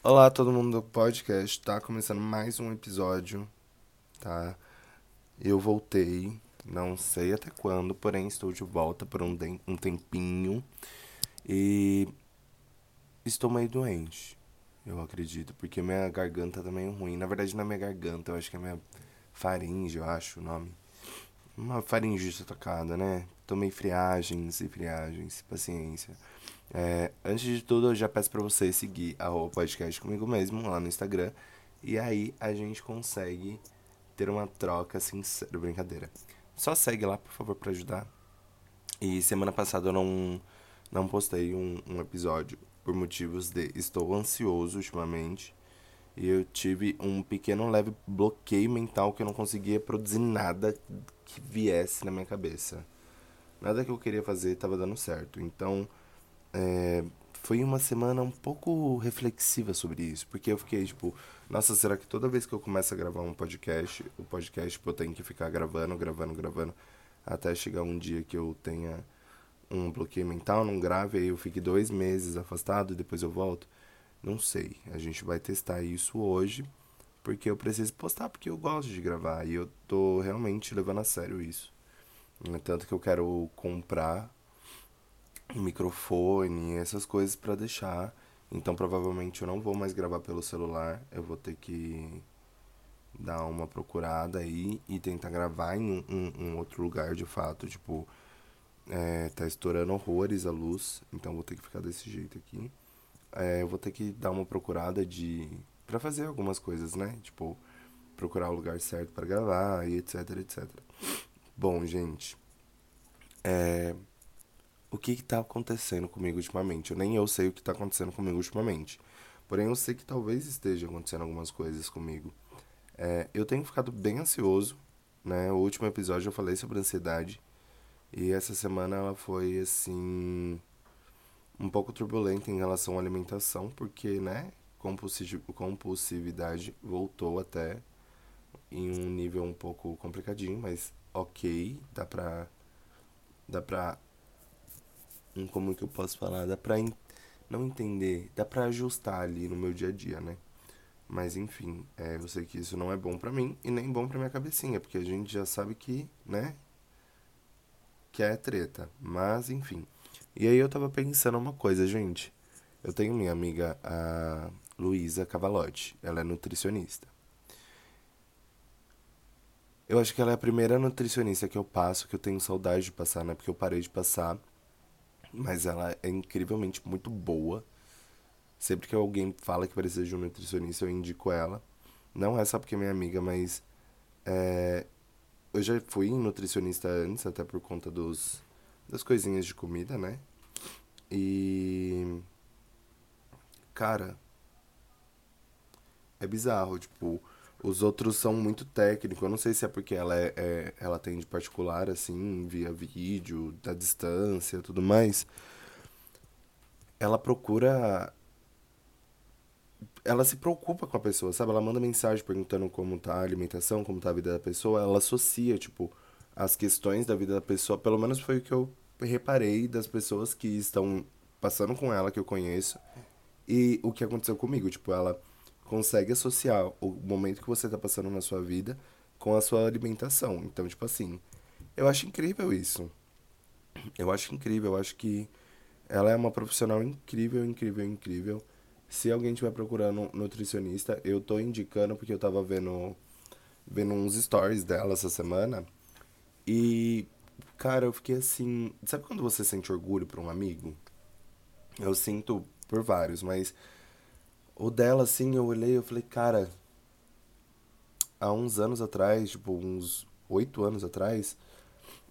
Olá, todo mundo do podcast. Tá começando mais um episódio, tá? Eu voltei, não sei até quando, porém estou de volta por um, um tempinho. E estou meio doente, eu acredito, porque minha garganta tá meio ruim. Na verdade, não é minha garganta, eu acho que é minha faringe, eu acho o nome. Uma faringe tocada, né? Tomei friagens e friagens, paciência. É, antes de tudo, eu já peço para você seguir o podcast comigo mesmo lá no Instagram. E aí a gente consegue ter uma troca sincera. Brincadeira. Só segue lá, por favor, para ajudar. E semana passada eu não, não postei um, um episódio por motivos de estou ansioso ultimamente. E eu tive um pequeno leve bloqueio mental que eu não conseguia produzir nada que viesse na minha cabeça. Nada que eu queria fazer estava dando certo. Então, é, foi uma semana um pouco reflexiva sobre isso, porque eu fiquei tipo, nossa, será que toda vez que eu começo a gravar um podcast, o podcast tipo, eu tenho que ficar gravando, gravando, gravando, até chegar um dia que eu tenha um bloqueio mental, não grave, aí eu fique dois meses afastado e depois eu volto? Não sei. A gente vai testar isso hoje, porque eu preciso postar, porque eu gosto de gravar e eu tô realmente levando a sério isso. Tanto que eu quero comprar microfone, essas coisas para deixar. Então provavelmente eu não vou mais gravar pelo celular, eu vou ter que dar uma procurada aí e tentar gravar em um, um, outro lugar de fato, tipo, é, tá estourando horrores a luz, então vou ter que ficar desse jeito aqui. É, eu vou ter que dar uma procurada de para fazer algumas coisas, né? Tipo, procurar o lugar certo para gravar e etc, etc. Bom, gente, é, o que está acontecendo comigo ultimamente. Eu nem eu sei o que está acontecendo comigo ultimamente. Porém, eu sei que talvez esteja acontecendo algumas coisas comigo. É, eu tenho ficado bem ansioso, né? O último episódio eu falei sobre ansiedade. E essa semana ela foi, assim, um pouco turbulenta em relação à alimentação, porque, né? Compulsividade voltou até em um nível um pouco complicadinho, mas ok, dá pra, dá pra como que eu posso falar? Dá pra in... não entender, dá pra ajustar ali no meu dia a dia, né? Mas enfim, é, eu sei que isso não é bom pra mim e nem bom pra minha cabecinha, porque a gente já sabe que, né? Que é treta. Mas enfim. E aí eu tava pensando uma coisa, gente. Eu tenho minha amiga, a Luísa Cavalotti. Ela é nutricionista. Eu acho que ela é a primeira nutricionista que eu passo, que eu tenho saudade de passar, né? Porque eu parei de passar mas ela é incrivelmente muito boa. Sempre que alguém fala que precisa de um nutricionista, eu indico ela. Não é só porque é minha amiga, mas é, eu já fui nutricionista antes, até por conta dos, das coisinhas de comida, né? E. Cara. É bizarro, tipo. Os outros são muito técnicos. Eu não sei se é porque ela é, é ela atende particular, assim, via vídeo, da distância tudo mais. Ela procura. Ela se preocupa com a pessoa, sabe? Ela manda mensagem perguntando como tá a alimentação, como tá a vida da pessoa. Ela associa, tipo, as questões da vida da pessoa. Pelo menos foi o que eu reparei das pessoas que estão passando com ela, que eu conheço. E o que aconteceu comigo. Tipo, ela consegue associar o momento que você está passando na sua vida com a sua alimentação. Então, tipo assim, eu acho incrível isso. Eu acho incrível, eu acho que ela é uma profissional incrível, incrível, incrível. Se alguém estiver procurando um nutricionista, eu tô indicando porque eu tava vendo vendo uns stories dela essa semana e cara, eu fiquei assim, sabe quando você sente orgulho por um amigo? Eu sinto por vários, mas o dela, assim, eu olhei eu falei, cara, há uns anos atrás, tipo, uns oito anos atrás,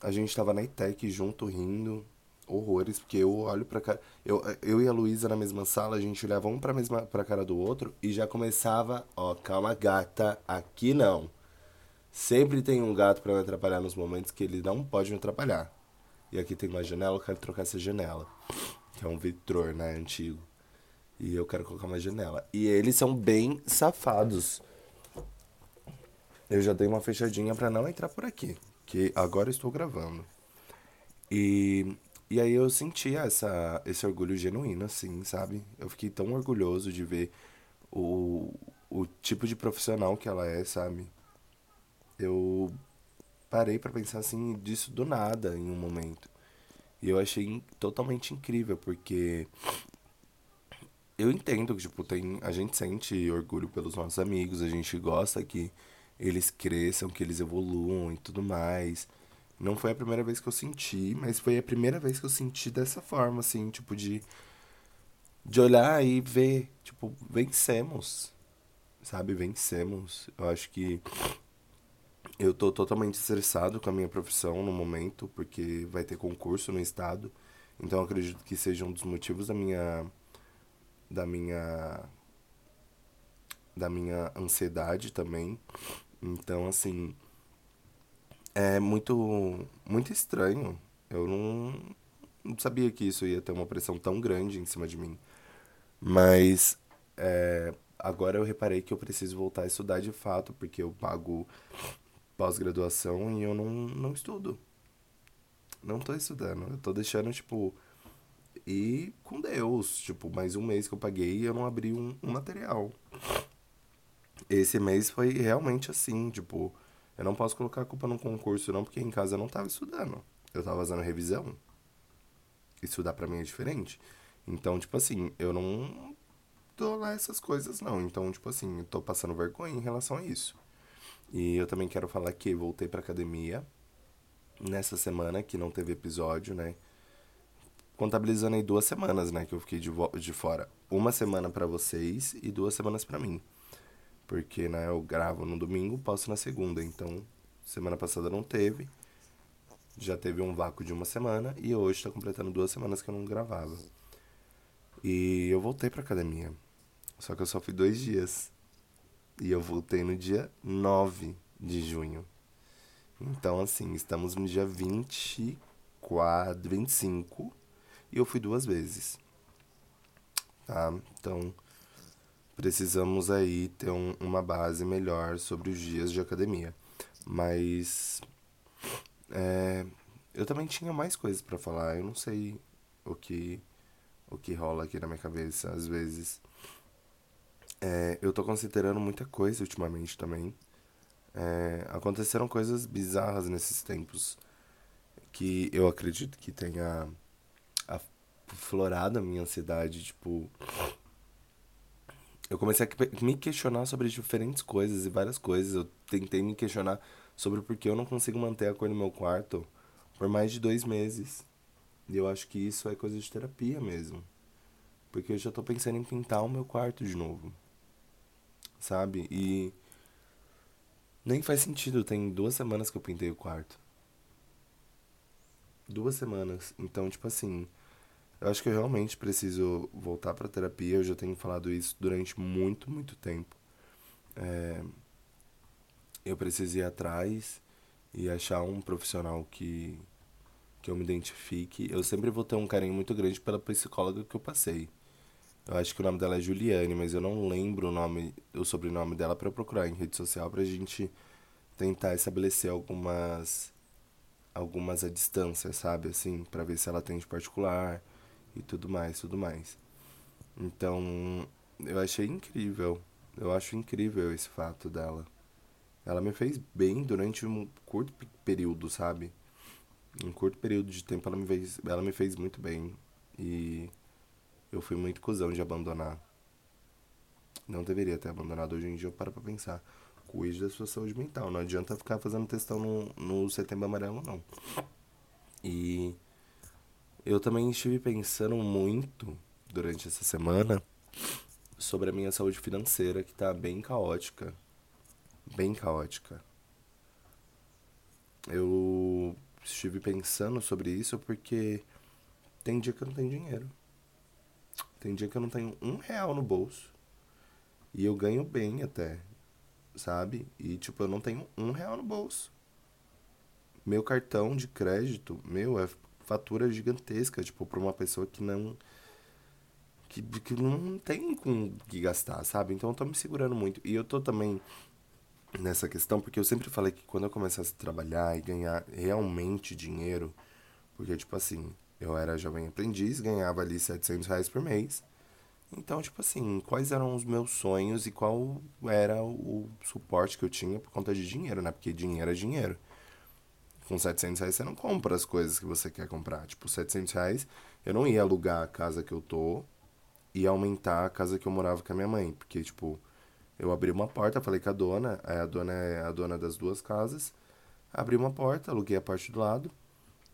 a gente tava na ITEC junto, rindo, horrores, porque eu olho pra cara. Eu, eu e a Luísa na mesma sala, a gente olhava um pra, mesma, pra cara do outro e já começava, ó, calma, gata, aqui não. Sempre tem um gato para me atrapalhar nos momentos que ele não pode me atrapalhar. E aqui tem uma janela, eu quero trocar essa janela. Que é um vitror, né, antigo. E eu quero colocar uma janela. E eles são bem safados. Eu já dei uma fechadinha para não entrar por aqui. Que agora estou gravando. E, e aí eu senti essa, esse orgulho genuíno, assim, sabe? Eu fiquei tão orgulhoso de ver o, o tipo de profissional que ela é, sabe? Eu parei para pensar assim disso do nada em um momento. E eu achei totalmente incrível, porque eu entendo que, tipo, tem, a gente sente orgulho pelos nossos amigos, a gente gosta que eles cresçam, que eles evoluam e tudo mais. Não foi a primeira vez que eu senti, mas foi a primeira vez que eu senti dessa forma, assim, tipo, de, de olhar e ver, tipo, vencemos, sabe? Vencemos. Eu acho que eu tô totalmente estressado com a minha profissão no momento, porque vai ter concurso no estado. Então acredito que seja um dos motivos da minha da minha da minha ansiedade também. Então, assim, é muito muito estranho. Eu não, não sabia que isso ia ter uma pressão tão grande em cima de mim. Mas é, agora eu reparei que eu preciso voltar a estudar de fato, porque eu pago pós-graduação e eu não, não estudo. Não tô estudando. Eu tô deixando, tipo, ir com Deus. Tipo, mais um mês que eu paguei e eu não abri um, um material. Esse mês foi realmente assim, tipo, eu não posso colocar a culpa no concurso não, porque em casa eu não tava estudando. Eu tava fazendo revisão. Estudar para mim é diferente. Então, tipo assim, eu não dou lá essas coisas não. Então, tipo assim, eu tô passando vergonha em relação a isso. E eu também quero falar que voltei pra academia nessa semana que não teve episódio, né? Contabilizando aí duas semanas, né, que eu fiquei de, de fora. Uma semana para vocês e duas semanas para mim. Porque, né, eu gravo no domingo, posto na segunda. Então, semana passada não teve. Já teve um vácuo de uma semana e hoje tá completando duas semanas que eu não gravava. E eu voltei pra academia. Só que eu só fui dois dias. E eu voltei no dia 9 de junho. Então, assim, estamos no dia 24, 25 e eu fui duas vezes. Tá? Então, precisamos aí ter um, uma base melhor sobre os dias de academia. Mas, é, eu também tinha mais coisas para falar. Eu não sei o que, o que rola aqui na minha cabeça às vezes. É, eu tô considerando muita coisa ultimamente também. É, aconteceram coisas bizarras nesses tempos que eu acredito que tenha aflorado a minha ansiedade. Tipo, eu comecei a me questionar sobre diferentes coisas e várias coisas. Eu tentei me questionar sobre por que eu não consigo manter a cor no meu quarto por mais de dois meses. E eu acho que isso é coisa de terapia mesmo. Porque eu já tô pensando em pintar o meu quarto de novo sabe? E nem faz sentido, tem duas semanas que eu pintei o quarto. Duas semanas. Então, tipo assim, eu acho que eu realmente preciso voltar pra terapia. Eu já tenho falado isso durante muito, muito tempo. É, eu preciso ir atrás e achar um profissional que, que eu me identifique. Eu sempre vou ter um carinho muito grande pela psicóloga que eu passei. Eu acho que o nome dela é Juliane, mas eu não lembro o nome, o sobrenome dela para procurar em rede social pra gente tentar estabelecer algumas algumas a distância, sabe, assim, para ver se ela tem de particular e tudo mais, tudo mais. Então, eu achei incrível. Eu acho incrível esse fato dela. Ela me fez bem durante um curto período, sabe? Um curto período de tempo ela me fez, ela me fez muito bem. E eu fui muito cuzão de abandonar. Não deveria ter abandonado. Hoje em dia eu paro pra pensar. Cuide da sua saúde mental. Não adianta ficar fazendo testão no, no setembro amarelo, não. E eu também estive pensando muito durante essa semana sobre a minha saúde financeira, que tá bem caótica. Bem caótica. Eu estive pensando sobre isso porque tem dia que eu não tenho dinheiro. Tem dia que eu não tenho um real no bolso. E eu ganho bem até, sabe? E, tipo, eu não tenho um real no bolso. Meu cartão de crédito, meu, é fatura gigantesca, tipo, pra uma pessoa que não. Que, que não tem com que gastar, sabe? Então eu tô me segurando muito. E eu tô também nessa questão, porque eu sempre falei que quando eu começasse a trabalhar e ganhar realmente dinheiro, porque, tipo assim, eu era jovem aprendiz, ganhava ali 700 reais por mês. Então, tipo assim, quais eram os meus sonhos e qual era o suporte que eu tinha por conta de dinheiro, né? Porque dinheiro é dinheiro. Com 700 reais você não compra as coisas que você quer comprar. Tipo, 700 reais eu não ia alugar a casa que eu tô e aumentar a casa que eu morava com a minha mãe. Porque, tipo, eu abri uma porta, falei com a dona, a dona é a dona das duas casas. Abri uma porta, aluguei a parte do lado.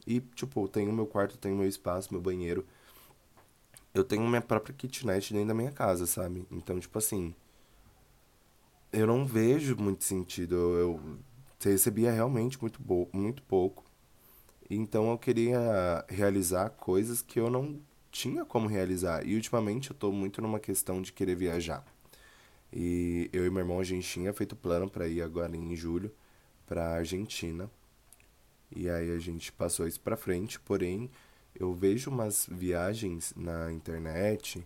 E, tipo, tenho meu quarto, tenho meu espaço, meu banheiro. Eu tenho minha própria kitnet dentro da minha casa, sabe? Então, tipo assim. Eu não vejo muito sentido. Eu recebia realmente muito, muito pouco. Então eu queria realizar coisas que eu não tinha como realizar. E ultimamente eu tô muito numa questão de querer viajar. E eu e meu irmão a gente tinha feito plano para ir agora em julho para Argentina. E aí a gente passou isso para frente, porém eu vejo umas viagens na internet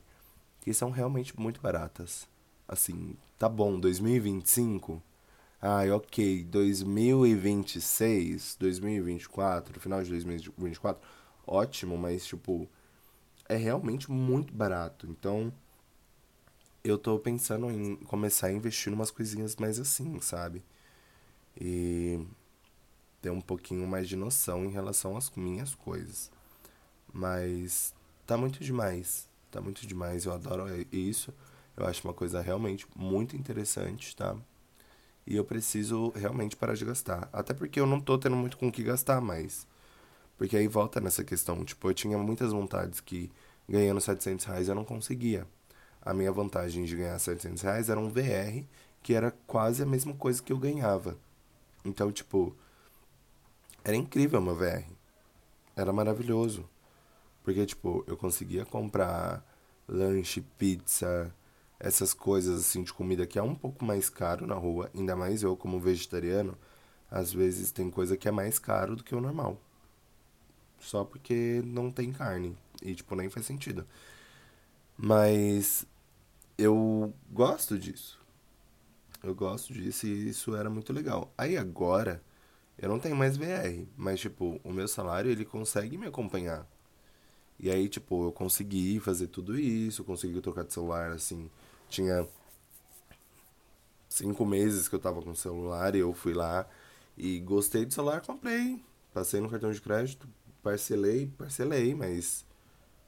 que são realmente muito baratas. Assim, tá bom, 2025 Ai, ok, 2026, 2024, final de 2024, ótimo, mas, tipo, é realmente muito barato. Então, eu tô pensando em começar a investir em umas coisinhas mais assim, sabe? E ter um pouquinho mais de noção em relação às minhas coisas. Mas tá muito demais. Tá muito demais. Eu adoro isso. Eu acho uma coisa realmente muito interessante, tá? E eu preciso realmente parar de gastar. Até porque eu não tô tendo muito com o que gastar mais. Porque aí volta nessa questão. Tipo, eu tinha muitas vontades que ganhando 700 reais eu não conseguia. A minha vantagem de ganhar 700 reais era um VR, que era quase a mesma coisa que eu ganhava. Então, tipo, era incrível meu VR. Era maravilhoso. Porque, tipo, eu conseguia comprar lanche, pizza, essas coisas assim de comida que é um pouco mais caro na rua, ainda mais eu como vegetariano, às vezes tem coisa que é mais caro do que o normal. Só porque não tem carne e tipo nem faz sentido. Mas eu gosto disso. Eu gosto disso e isso era muito legal. Aí agora eu não tenho mais VR, mas tipo, o meu salário ele consegue me acompanhar. E aí, tipo, eu consegui fazer tudo isso, consegui trocar de celular assim tinha cinco meses que eu tava com celular e eu fui lá e gostei do celular, comprei. Passei no cartão de crédito, parcelei, parcelei, mas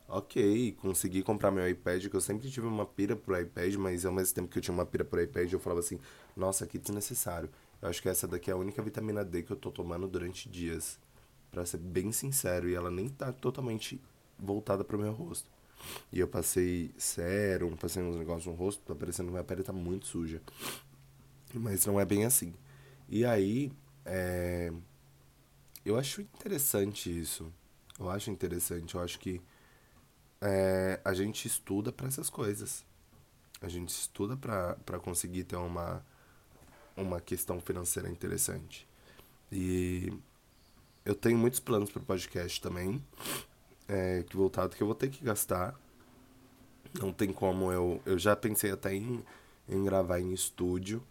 ok, consegui comprar meu iPad, que eu sempre tive uma pira pro iPad, mas ao mesmo tempo que eu tinha uma pira pro iPad, eu falava assim, nossa, que desnecessário. Eu acho que essa daqui é a única vitamina D que eu tô tomando durante dias. para ser bem sincero, e ela nem tá totalmente voltada pro meu rosto. E eu passei sérum, passei uns negócios no rosto, tá parecendo que minha pele tá muito suja. Mas não é bem assim. E aí, é... eu acho interessante isso. Eu acho interessante, eu acho que é, a gente estuda para essas coisas. A gente estuda para conseguir ter uma, uma questão financeira interessante. E eu tenho muitos planos para o podcast também é, que voltado que eu vou ter que gastar. Não tem como eu. Eu já pensei até em, em gravar em estúdio,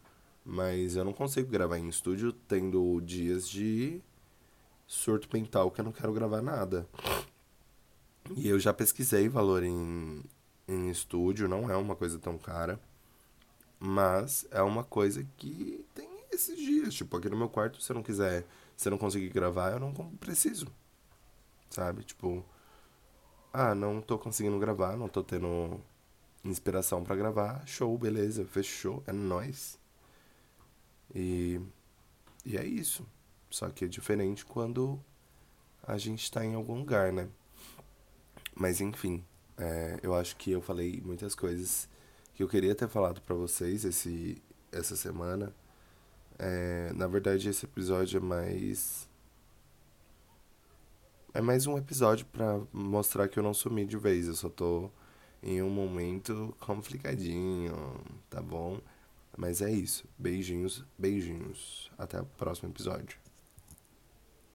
mas eu não consigo gravar em estúdio tendo dias de surto mental que eu não quero gravar nada. E eu já pesquisei valor em, em estúdio, não é uma coisa tão cara. Mas é uma coisa que tem esses dias. Tipo, aqui no meu quarto, se eu não quiser, se eu não conseguir gravar, eu não preciso. Sabe? Tipo, ah, não tô conseguindo gravar, não tô tendo inspiração para gravar. Show, beleza, fechou, é nóis. E, e é isso. Só que é diferente quando a gente tá em algum lugar, né? Mas enfim, é, eu acho que eu falei muitas coisas que eu queria ter falado para vocês esse, essa semana. É, na verdade, esse episódio é mais é mais um episódio para mostrar que eu não sumi de vez, eu só tô em um momento complicadinho, tá bom? Mas é isso. Beijinhos, beijinhos. Até o próximo episódio.